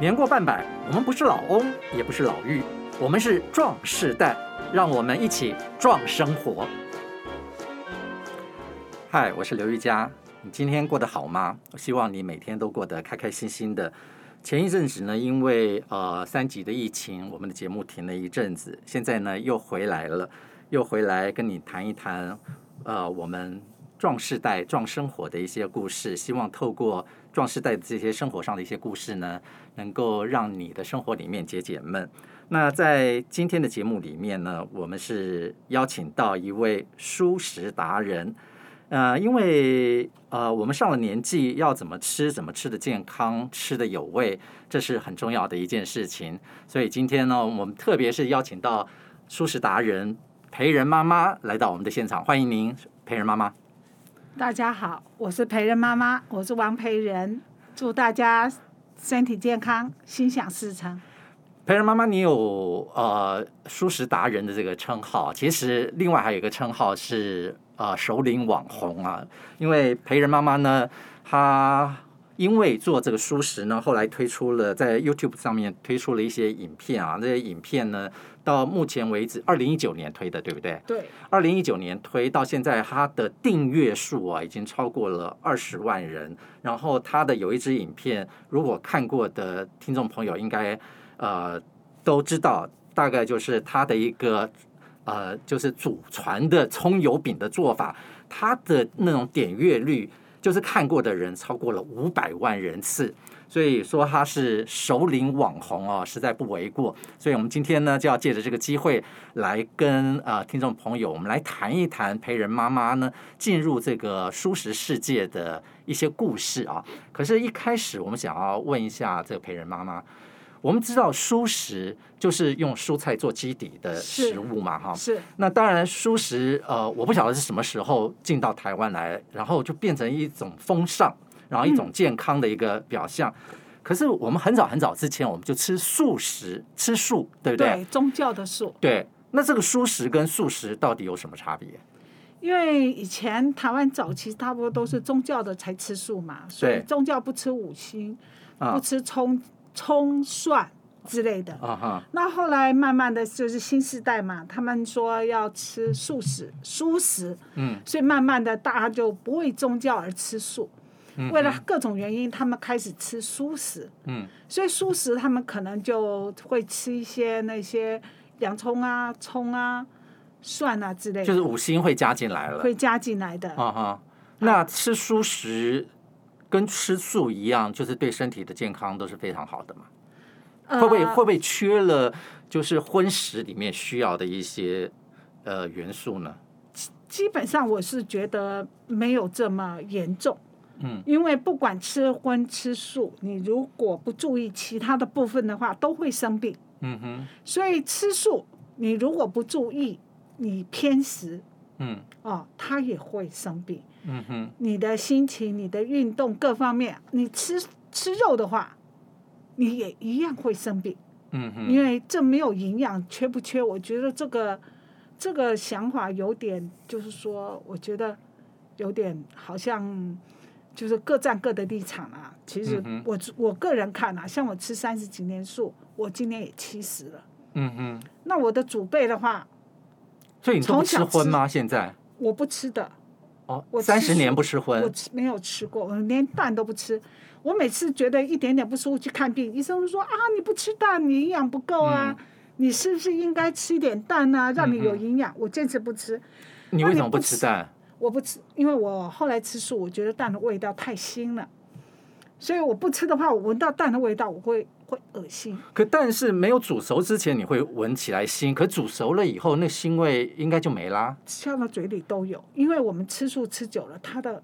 年过半百，我们不是老翁，也不是老妪，我们是壮世代，让我们一起壮生活。嗨，我是刘玉佳，你今天过得好吗？我希望你每天都过得开开心心的。前一阵子呢，因为呃三级的疫情，我们的节目停了一阵子，现在呢又回来了，又回来跟你谈一谈呃我们壮世代壮生活的一些故事，希望透过。壮世代的这些生活上的一些故事呢，能够让你的生活里面解解闷。那在今天的节目里面呢，我们是邀请到一位素食达人。呃，因为呃，我们上了年纪，要怎么吃，怎么吃的健康，吃的有味，这是很重要的一件事情。所以今天呢，我们特别是邀请到素食达人培仁妈妈来到我们的现场，欢迎您，培仁妈妈。大家好，我是培仁妈妈，我是王培仁，祝大家身体健康，心想事成。培仁妈妈，你有呃舒适达人的这个称号，其实另外还有一个称号是呃首领网红啊，因为培仁妈妈呢，她。因为做这个蔬食呢，后来推出了在 YouTube 上面推出了一些影片啊，这些影片呢，到目前为止，二零一九年推的，对不对？对。二零一九年推到现在，它的订阅数啊，已经超过了二十万人。然后它的有一支影片，如果看过的听众朋友应该呃都知道，大概就是它的一个呃就是祖传的葱油饼的做法，它的那种点阅率。就是看过的人超过了五百万人次，所以说他是首领网红哦，实在不为过。所以我们今天呢，就要借着这个机会来跟啊听众朋友，我们来谈一谈培仁妈妈呢进入这个舒适世界的一些故事啊。可是，一开始我们想要问一下这个培仁妈妈。我们知道蔬食就是用蔬菜做基底的食物嘛，哈。是。那当然，蔬食呃，我不晓得是什么时候进到台湾来，然后就变成一种风尚，然后一种健康的一个表象。嗯、可是我们很早很早之前，我们就吃素食，吃素，对不对？对，宗教的素。对。那这个蔬食跟素食到底有什么差别？因为以前台湾早期差不多都是宗教的才吃素嘛，所以宗教不吃五辛，不吃葱。葱蒜之类的。啊哈。那后来慢慢的就是新时代嘛，他们说要吃素食、蔬食，嗯，所以慢慢的大家就不为宗教而吃素，嗯、为了各种原因，他们开始吃蔬食，嗯，所以蔬食他们可能就会吃一些那些洋葱啊、葱啊、蒜啊之类的，就是五星会加进来了，会加进来的，啊哈、uh，huh. 那吃蔬食。跟吃素一样，就是对身体的健康都是非常好的嘛。会不会会不会缺了，就是荤食里面需要的一些呃元素呢？基本上我是觉得没有这么严重。嗯，因为不管吃荤吃素，你如果不注意其他的部分的话，都会生病。嗯哼。所以吃素，你如果不注意，你偏食，嗯，哦，他也会生病。嗯哼，你的心情、你的运动各方面，你吃吃肉的话，你也一样会生病。嗯哼，因为这没有营养，缺不缺？我觉得这个这个想法有点，就是说，我觉得有点好像就是各站各的立场啊。其实我我个人看啊，像我吃三十几年素，我今年也七十了。嗯哼，那我的祖辈的话，所以你都不吃荤吗？现在我不吃的。我三十年不吃荤，我没有吃过，我连蛋都不吃。我每次觉得一点点不舒服去看病，医生说啊，你不吃蛋，你营养不够啊，嗯、你是不是应该吃一点蛋啊，让你有营养？我坚持不吃。你为什么不吃蛋？我不吃，因为我后来吃素，我觉得蛋的味道太腥了，所以我不吃的话，我闻到蛋的味道，我会。会恶心，可但是没有煮熟之前，你会闻起来腥。可煮熟了以后，那腥味应该就没啦。呛到嘴里都有，因为我们吃素吃久了，它的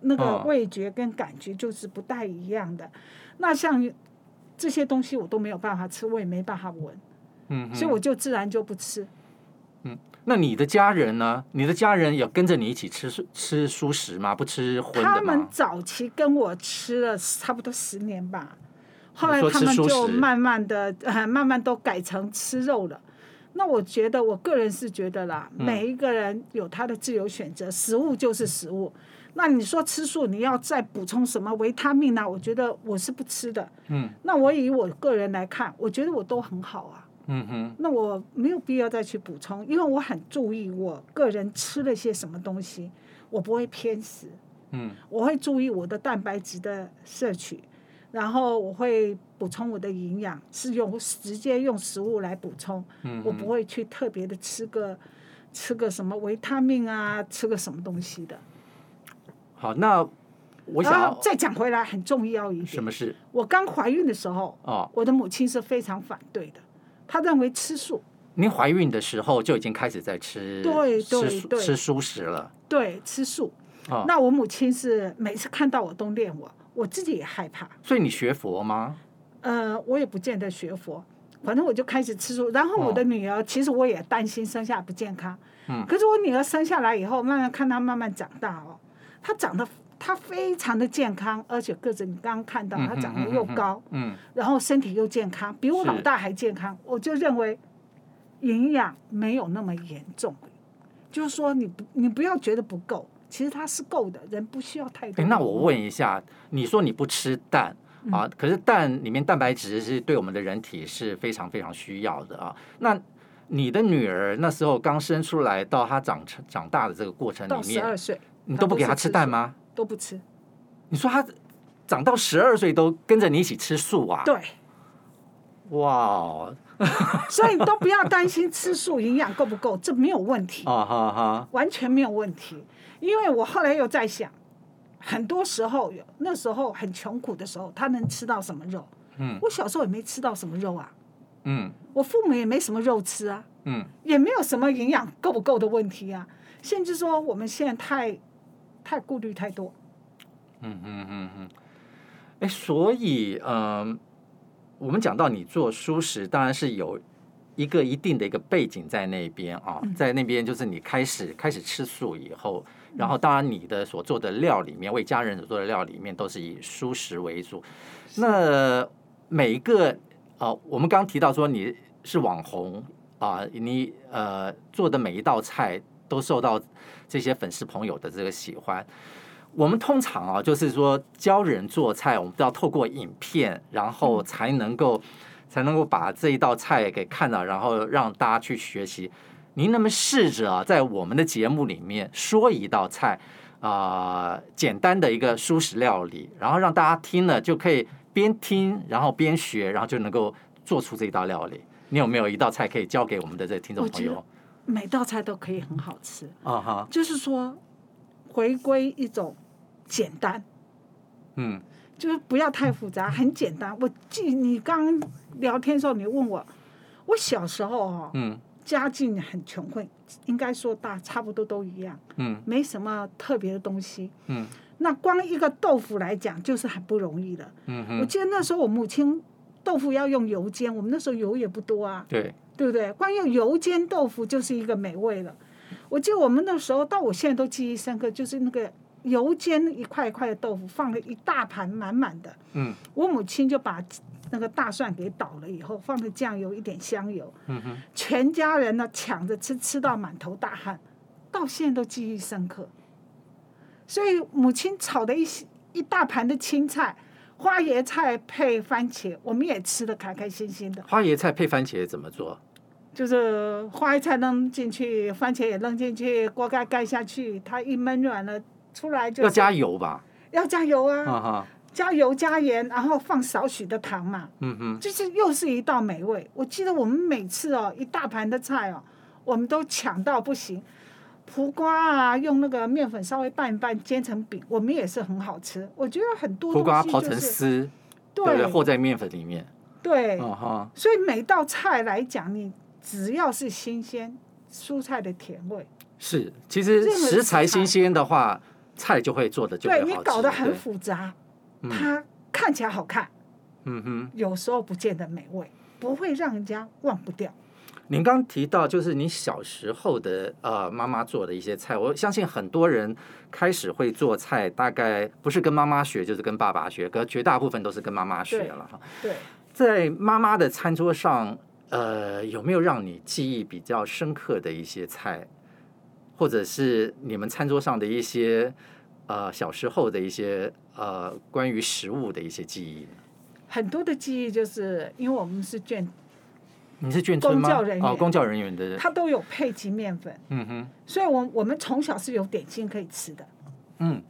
那个味觉跟感觉就是不太一样的。哦、那像这些东西我都没有办法吃，我也没办法闻，嗯，所以我就自然就不吃。嗯，那你的家人呢？你的家人有跟着你一起吃素吃素食吗？不吃荤的吗？他们早期跟我吃了差不多十年吧。后来他们就慢慢的，呃，慢慢都改成吃肉了。那我觉得，我个人是觉得啦，每一个人有他的自由选择，食物就是食物。那你说吃素，你要再补充什么维他命呢？我觉得我是不吃的。嗯。那我以我个人来看，我觉得我都很好啊。嗯哼。那我没有必要再去补充，因为我很注意我个人吃了些什么东西，我不会偏食。嗯。我会注意我的蛋白质的摄取，然后我会补充我的营养，是用直接用食物来补充。嗯。我不会去特别的吃个吃个什么维他命啊，吃个什么东西的。好，那我想要再讲回来，很重要一点。什么事？我刚怀孕的时候，哦，我的母亲是非常反对的，她认为吃素。您怀孕的时候就已经开始在吃，对对对，吃素食了。对，吃素。哦，那我母亲是每次看到我都念我，我自己也害怕。所以你学佛吗？呃，我也不见得学佛，反正我就开始吃素。然后我的女儿，哦，其实我也担心生下不健康。嗯。可是我女儿生下来以后，慢慢看她慢慢长大哦。她长得她非常的健康，而且个子你刚刚看到她长得又高，嗯，然后身体又健康，比我老大还健康。我就认为营养没有那么严重，就是说你不你不要觉得不够，其实它是够的，人不需要太多。那我问一下，你说你不吃蛋啊？可是蛋里面蛋白质是对我们的人体是非常非常需要的啊。那你的女儿那时候刚生出来到她长成长大的这个过程里面，到十二岁。你都不给她吃蛋吗？都不吃。你说她长到十二岁都跟着你一起吃素啊？对。哇！所以你都不要担心吃素营养够不够，这没有问题。啊哈哈！完全没有问题，因为我后来又在想，很多时候那时候很穷苦的时候，他能吃到什么肉？嗯。我小时候也没吃到什么肉啊。嗯。我父母也没什么肉吃啊。嗯。也没有什么营养够不够的问题啊。甚至说我们现在太。太顾虑太多，嗯嗯嗯嗯，哎，所以嗯、呃，我们讲到你做蔬食，当然是有一个一定的一个背景在那边啊，在那边就是你开始开始吃素以后，然后当然你的所做的料里面，为家人所做的料里面都是以蔬食为主。那每一个啊、呃，我们刚刚提到说你是网红啊，你呃做的每一道菜都受到。这些粉丝朋友的这个喜欢，我们通常啊，就是说教人做菜，我们都要透过影片，然后才能够才能够把这一道菜给看到，然后让大家去学习。您能不能试着啊，在我们的节目里面说一道菜啊，呃，简单的一个蔬食料理，然后让大家听了就可以边听，然后边学，然后就能够做出这一道料理。你有没有一道菜可以教给我们的这个听众朋友？每道菜都可以很好吃，uh huh. 就是说回归一种简单，嗯，就是不要太复杂，很简单。我记你刚聊天的时候，你问我，我小时候哈，嗯，家境很穷困，应该说大差不多都一样，嗯，没什么特别的东西，嗯，那光一个豆腐来讲就是很不容易的，嗯，我记得那时候我母亲豆腐要用油煎，我们那时候油也不多啊，对。对不对？光用油煎豆腐就是一个美味了。我记得我们那时候，到我现在都记忆深刻，就是那个油煎一块一块的豆腐，放了一大盘满满的。嗯。我母亲就把那个大蒜给倒了以后，放了酱油，一点香油。嗯哼。全家人呢抢着吃，吃到满头大汗，到现在都记忆深刻。所以母亲炒的一一大盘的青菜。花椰菜配番茄，我们也吃的开开心心的。花椰菜配番茄怎么做？就是花椰菜扔进去，番茄也扔进去，锅盖盖下去，它一焖软了出来就。要加油吧？要加油啊！啊哈加油加盐，然后放少许的糖嘛。嗯哼。就是又是一道美味。我记得我们每次哦，一大盘的菜哦，我们都抢到不行。苦瓜啊，用那个面粉稍微拌一拌，煎成饼，我们也是很好吃。我觉得很多苦瓜刨成丝，对不对？和在面粉里面。对。所以每道菜来讲，你只要是新鲜蔬菜的甜味。是，其实食材新鲜的话，菜就会做的就。对，你搞得很复杂，它看起来好看。嗯哼。有时候不见得美味，不会让人家忘不掉。您刚提到就是你小时候的呃妈妈做的一些菜，我相信很多人开始会做菜，大概不是跟妈妈学，就是跟爸爸学，可绝大部分都是跟妈妈学了哈。对，在妈妈的餐桌上，呃，有没有让你记忆比较深刻的一些菜，或者是你们餐桌上的一些呃小时候的一些呃关于食物的一些记忆？很多的记忆就是因为我们是眷，你是眷村吗？公教人员哦，公教人员的，他都有配给面粉。嗯哼，所以我我们从小是有点心可以吃的。嗯，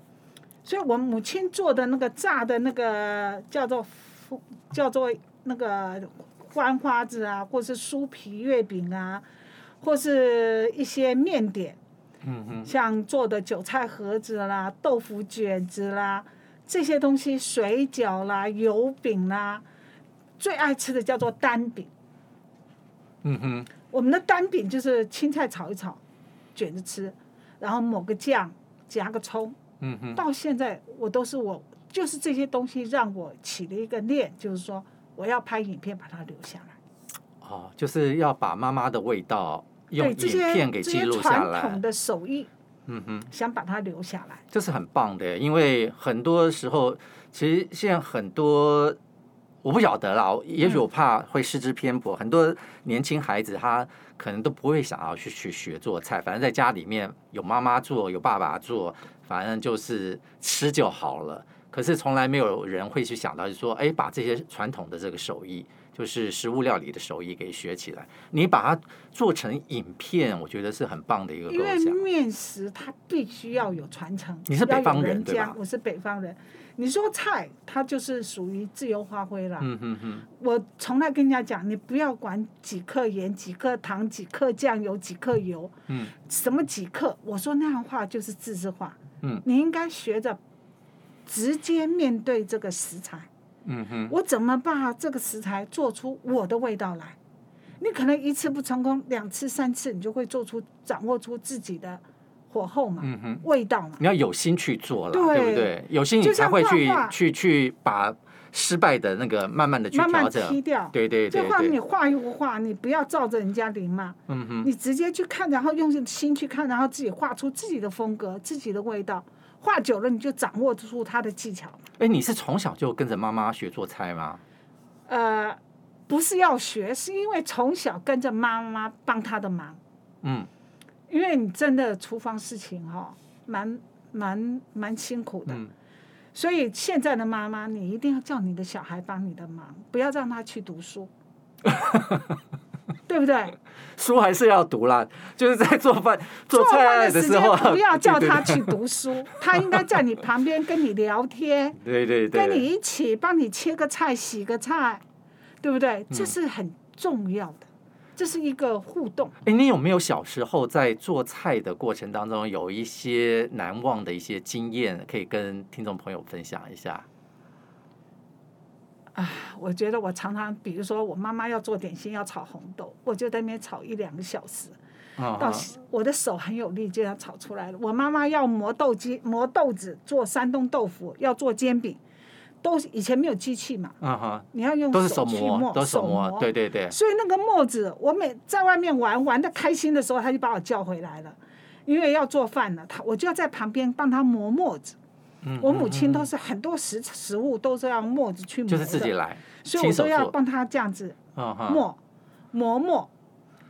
所以我母亲做的那个炸的那个叫做叫做那个欢花子啊，或是酥皮月饼啊。或是一些面点，像做的韭菜盒子啦、豆腐卷子啦，这些东西，水饺啦、油饼啦，最爱吃的叫做单饼。嗯哼，我们的单饼就是青菜炒一炒，卷着吃，然后抹个酱，夹个葱。嗯哼，到现在我都是我，就是这些东西让我起了一个念，就是说我要拍影片把它留下来。哦，就是要把妈妈的味道。用影片给记录下来，传统的手艺，嗯哼，想把它留下来，这是很棒的。因为很多时候，其实现在很多我不晓得啦，也许我怕会失之偏颇。嗯、很多年轻孩子他可能都不会想要去去学做菜，反正在家里面有妈妈做，有爸爸做，反正就是吃就好了。可是从来没有人会去想到，就是说，哎，把这些传统的这个手艺。就是食物料理的手艺给学起来，你把它做成影片，我觉得是很棒的一个构想。因为面食它必须要有传承。你是北方人对吧？我是北方人。你说菜，它就是属于自由发挥了。嗯哼哼。我从来跟人家讲，你不要管几克盐、几克糖、几克酱油、几克油。嗯。什么几克？我说那样话就是自制化。嗯。你应该学着直接面对这个食材。嗯哼，我怎么把这个食材做出我的味道来？你可能一次不成功，两次、三次，你就会做出、掌握出自己的火候嘛，嗯哼，味道嘛。你要有心去做了，对，对不对？有心你才会去去去把失败的那个慢慢的去调整，慢慢踢掉。对对对，对，就画你画一幅画，你不要照着人家临嘛，嗯哼，你直接去看，然后用心去看，然后自己画出自己的风格、自己的味道。画久了，你就掌握住它的技巧。哎，你是从小就跟着妈妈学做菜吗？呃，不是要学，是因为从小跟着妈妈帮她的忙。嗯，因为你真的厨房事情哈、哦，蛮蛮蛮辛苦的。嗯。所以现在的妈妈，你一定要叫你的小孩帮你的忙，不要让他去读书。对不对？书还是要读啦，就是在做饭 做菜的时候，不要叫他去读书，他应该在你旁边跟你聊天，对对对，跟你一起帮你切个菜、洗个菜，对不对？这是很重要的，这是一个互动。哎，你有没有小时候在做菜的过程当中有一些难忘的一些经验，可以跟听众朋友分享一下？啊，我觉得我常常，比如说我妈妈要做点心，要炒红豆，我就在那边炒一两个小时，到我的手很有力，就要炒出来了。我妈妈要磨豆机、磨豆子做山东豆腐，要做煎饼，都以前没有机器嘛，你要用手去磨，都手磨，对对对。所以那个磨子，我每在外面玩玩的开心的时候，他就把我叫回来了，因为要做饭了，他我就要在旁边帮他磨磨子。我母亲都是很多食食物都是要磨子去磨的，就是自己来，所以我都要帮她这样子磨磨磨，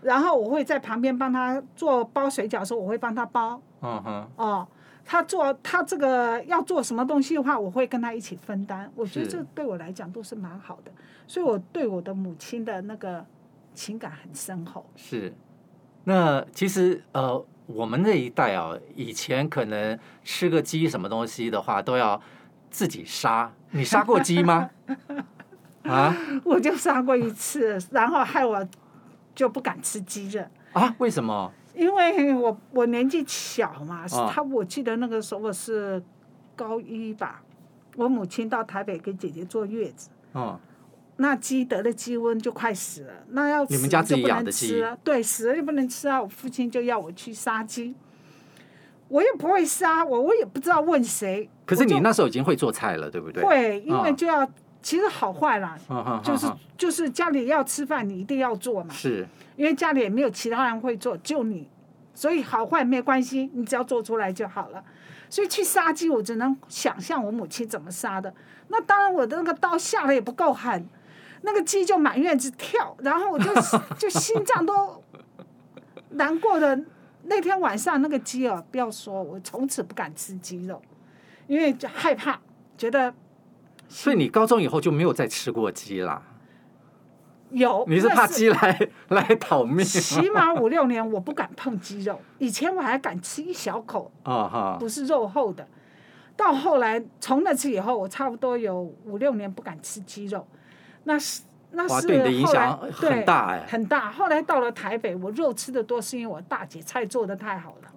然后我会在旁边帮她做包水饺的时候，我会帮她包。嗯哼。哦，他做他这个要做什么东西的话，我会跟他一起分担。我觉得这对我来讲都是蛮好的，所以我对我的母亲的那个情感很深厚。是，那其实呃。我们那一代啊，以前可能吃个鸡什么东西的话，都要自己杀。你杀过鸡吗？啊？我就杀过一次，然后害我就不敢吃鸡了。啊？为什么？因为我我年纪小嘛，他我记得那个时候我是高一吧，我母亲到台北给姐姐坐月子。哦。那鸡得了鸡瘟就快死了，那要死就不能吃啊，对，死了就不能吃啊。我父亲就要我去杀鸡，我也不会杀，我我也不知道问谁。可是你那时候已经会做菜了，对不对？会，因为就要其实好坏啦，就是就是家里要吃饭，你一定要做嘛。是，因为家里也没有其他人会做，就你，所以好坏没关系，你只要做出来就好了。所以去杀鸡，我只能想象我母亲怎么杀的。那当然，我的那个刀下的也不够狠。那个鸡就满院子跳，然后我就 就心脏都难过的。那天晚上那个鸡啊，不要说，我从此不敢吃鸡肉，因为就害怕，觉得。所以你高中以后就没有再吃过鸡啦？有，你是怕鸡来是 来讨命？起码五六年我不敢碰鸡肉，以前我还敢吃一小口，啊哈，不是肉厚的。到后来从那次以后，我差不多有五六年不敢吃鸡肉，那是那是后来对你的影响很大哎，很大。后来到了台北，我肉吃的多，是因为我大姐菜做的太好了。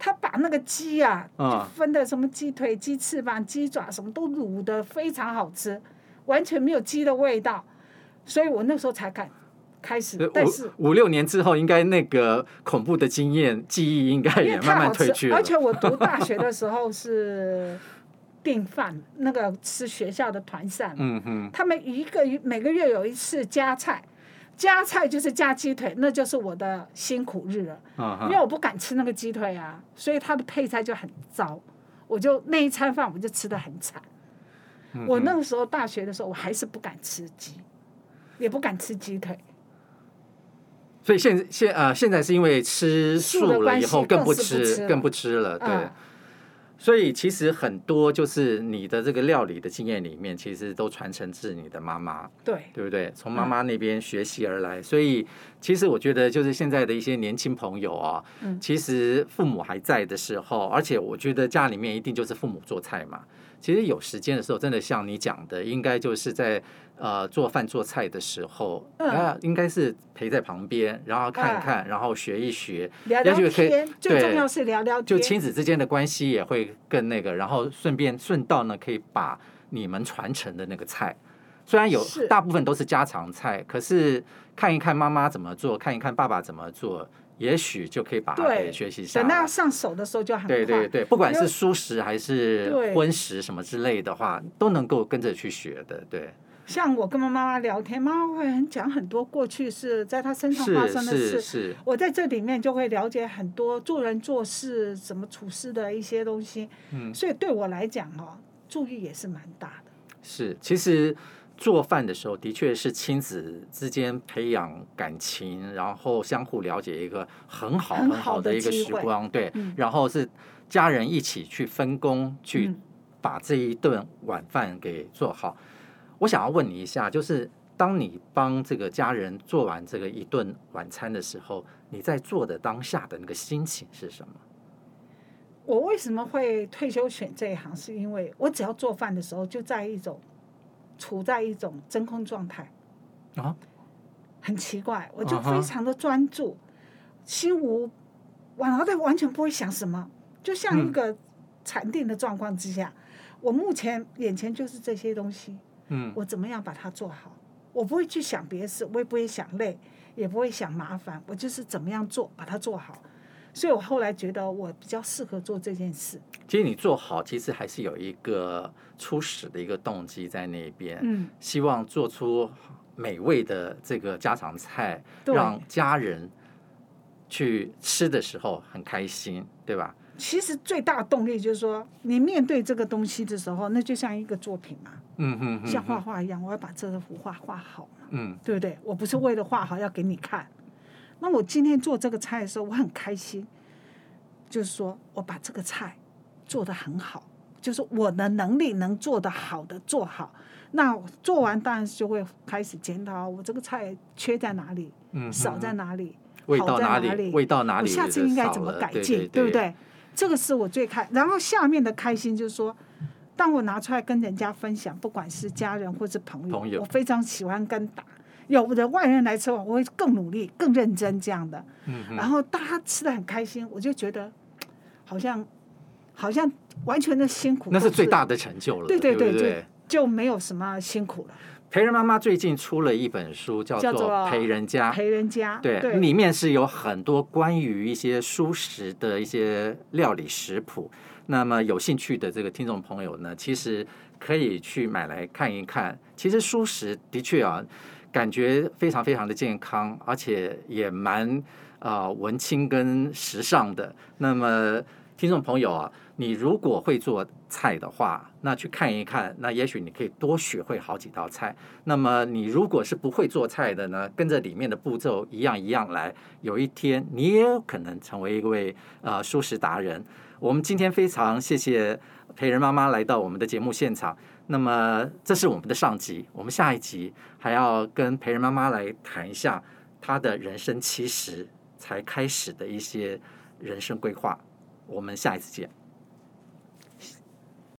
他把那个鸡啊，就分的什么鸡腿、鸡翅膀、鸡爪，什么都卤的非常好吃，完全没有鸡的味道，所以我那时候才敢开始。但是五六年之后，应该那个恐怖的经验记忆应该也慢慢褪去了。而且我读大学的时候是订饭，那个吃学校的团膳，嗯嗯，他们一个月每个月有一次加菜。加菜就是加鸡腿，那就是我的辛苦日了。Uh huh. 因为我不敢吃那个鸡腿啊，所以它的配菜就很糟。我就那一餐饭我就吃的很惨。Uh. 我那个时候大学的时候，我还是不敢吃鸡，也不敢吃鸡腿。所以现现呃现在是因为吃素了以后更不吃，更不吃，了，对。Uh. 所以其实很多就是你的这个料理的经验里面，其实都传承自你的妈妈，对，对不对？从妈妈那边学习而来。所以其实我觉得，就是现在的一些年轻朋友啊，其实父母还在的时候，而且我觉得家里面一定就是父母做菜嘛。其实有时间的时候，真的像你讲的，应该就是在呃做饭做菜的时候，啊，应该是陪在旁边，然后看一看，然后学一学，聊聊天，最重要是聊聊天，就亲子之间的关系也会更那个，然后顺便顺道呢，可以把你们传承的那个菜，虽然有大部分都是家常菜，可是看一看妈妈怎么做，看一看爸爸怎么做。也许就可以把它给学习下来。等到上手的时候就很快。对对对，不管是素食还是荤食什么之类的话，都能够跟着去学的。对。像我跟妈妈聊天，妈妈会很讲很多过去是在她身上发生的事。是。我在这里面就会了解很多做人做事怎么处事的一些东西。嗯。所以对我来讲哦，注意也是蛮大的。是，其实。做饭的时候，的确是亲子之间培养感情，然后相互了解一个很好很好的一个时光，对。嗯、然后是家人一起去分工，去把这一顿晚饭给做好。嗯、我想要问你一下，就是当你帮这个家人做完这个一顿晚餐的时候，你在做的当下的那个心情是什么？我为什么会退休选这一行？是因为我只要做饭的时候，就在一种。处在一种真空状态，啊，很奇怪，我就非常的专注，啊、心无，然后袋完全不会想什么，就像一个禅定的状况之下，嗯、我目前眼前就是这些东西，嗯，我怎么样把它做好？我不会去想别的事，我也不会想累，也不会想麻烦，我就是怎么样做，把它做好。所以我后来觉得我比较适合做这件事。其实你做好，其实还是有一个初始的一个动机在那边，嗯，希望做出美味的这个家常菜，对让家人去吃的时候很开心，对吧？其实最大的动力就是说，你面对这个东西的时候，那就像一个作品嘛，嗯嗯，像画画一样，我要把这幅画画好，嗯，对不对？我不是为了画好要给你看。那我今天做这个菜的时候，我很开心，就是说我把这个菜做得很好，就是我的能力能做得好的做好。那做完当然就会开始检讨我这个菜缺在哪里，嗯、少在哪里，味道哪里，味道哪里，我下次应该怎么改进，对，对，对，对不对？这个是我最开。然后下面的开心就是说，当我拿出来跟人家分享，不管是家人或是朋友，朋友我非常喜欢跟打。有的外人来吃，我我会更努力、更认真这样的。嗯哼。然后大家吃的很开心，我就觉得好像好像完全的辛苦。那是最大的成就了。对对对，就就没有什么辛苦了。陪人妈妈最近出了一本书，叫做《陪人家》。陪人家。对，对里面是有很多关于一些蔬食的一些料理食谱。那么有兴趣的这个听众朋友呢，其实可以去买来看一看。其实蔬食的确啊。感觉非常非常的健康，而且也蛮啊、文青跟时尚的。那么听众朋友啊，你如果会做菜的话，那去看一看，那也许你可以多学会好几道菜。那么你如果是不会做菜的呢，跟着里面的步骤一样一样来，有一天你也有可能成为一位呃蔬食达人。我们今天非常谢谢。培仁妈妈来到我们的节目现场。那么这是我们的上集，我们下一集还要跟培仁妈妈来谈一下她的人生七十才开始的一些人生规划。我们下一次见。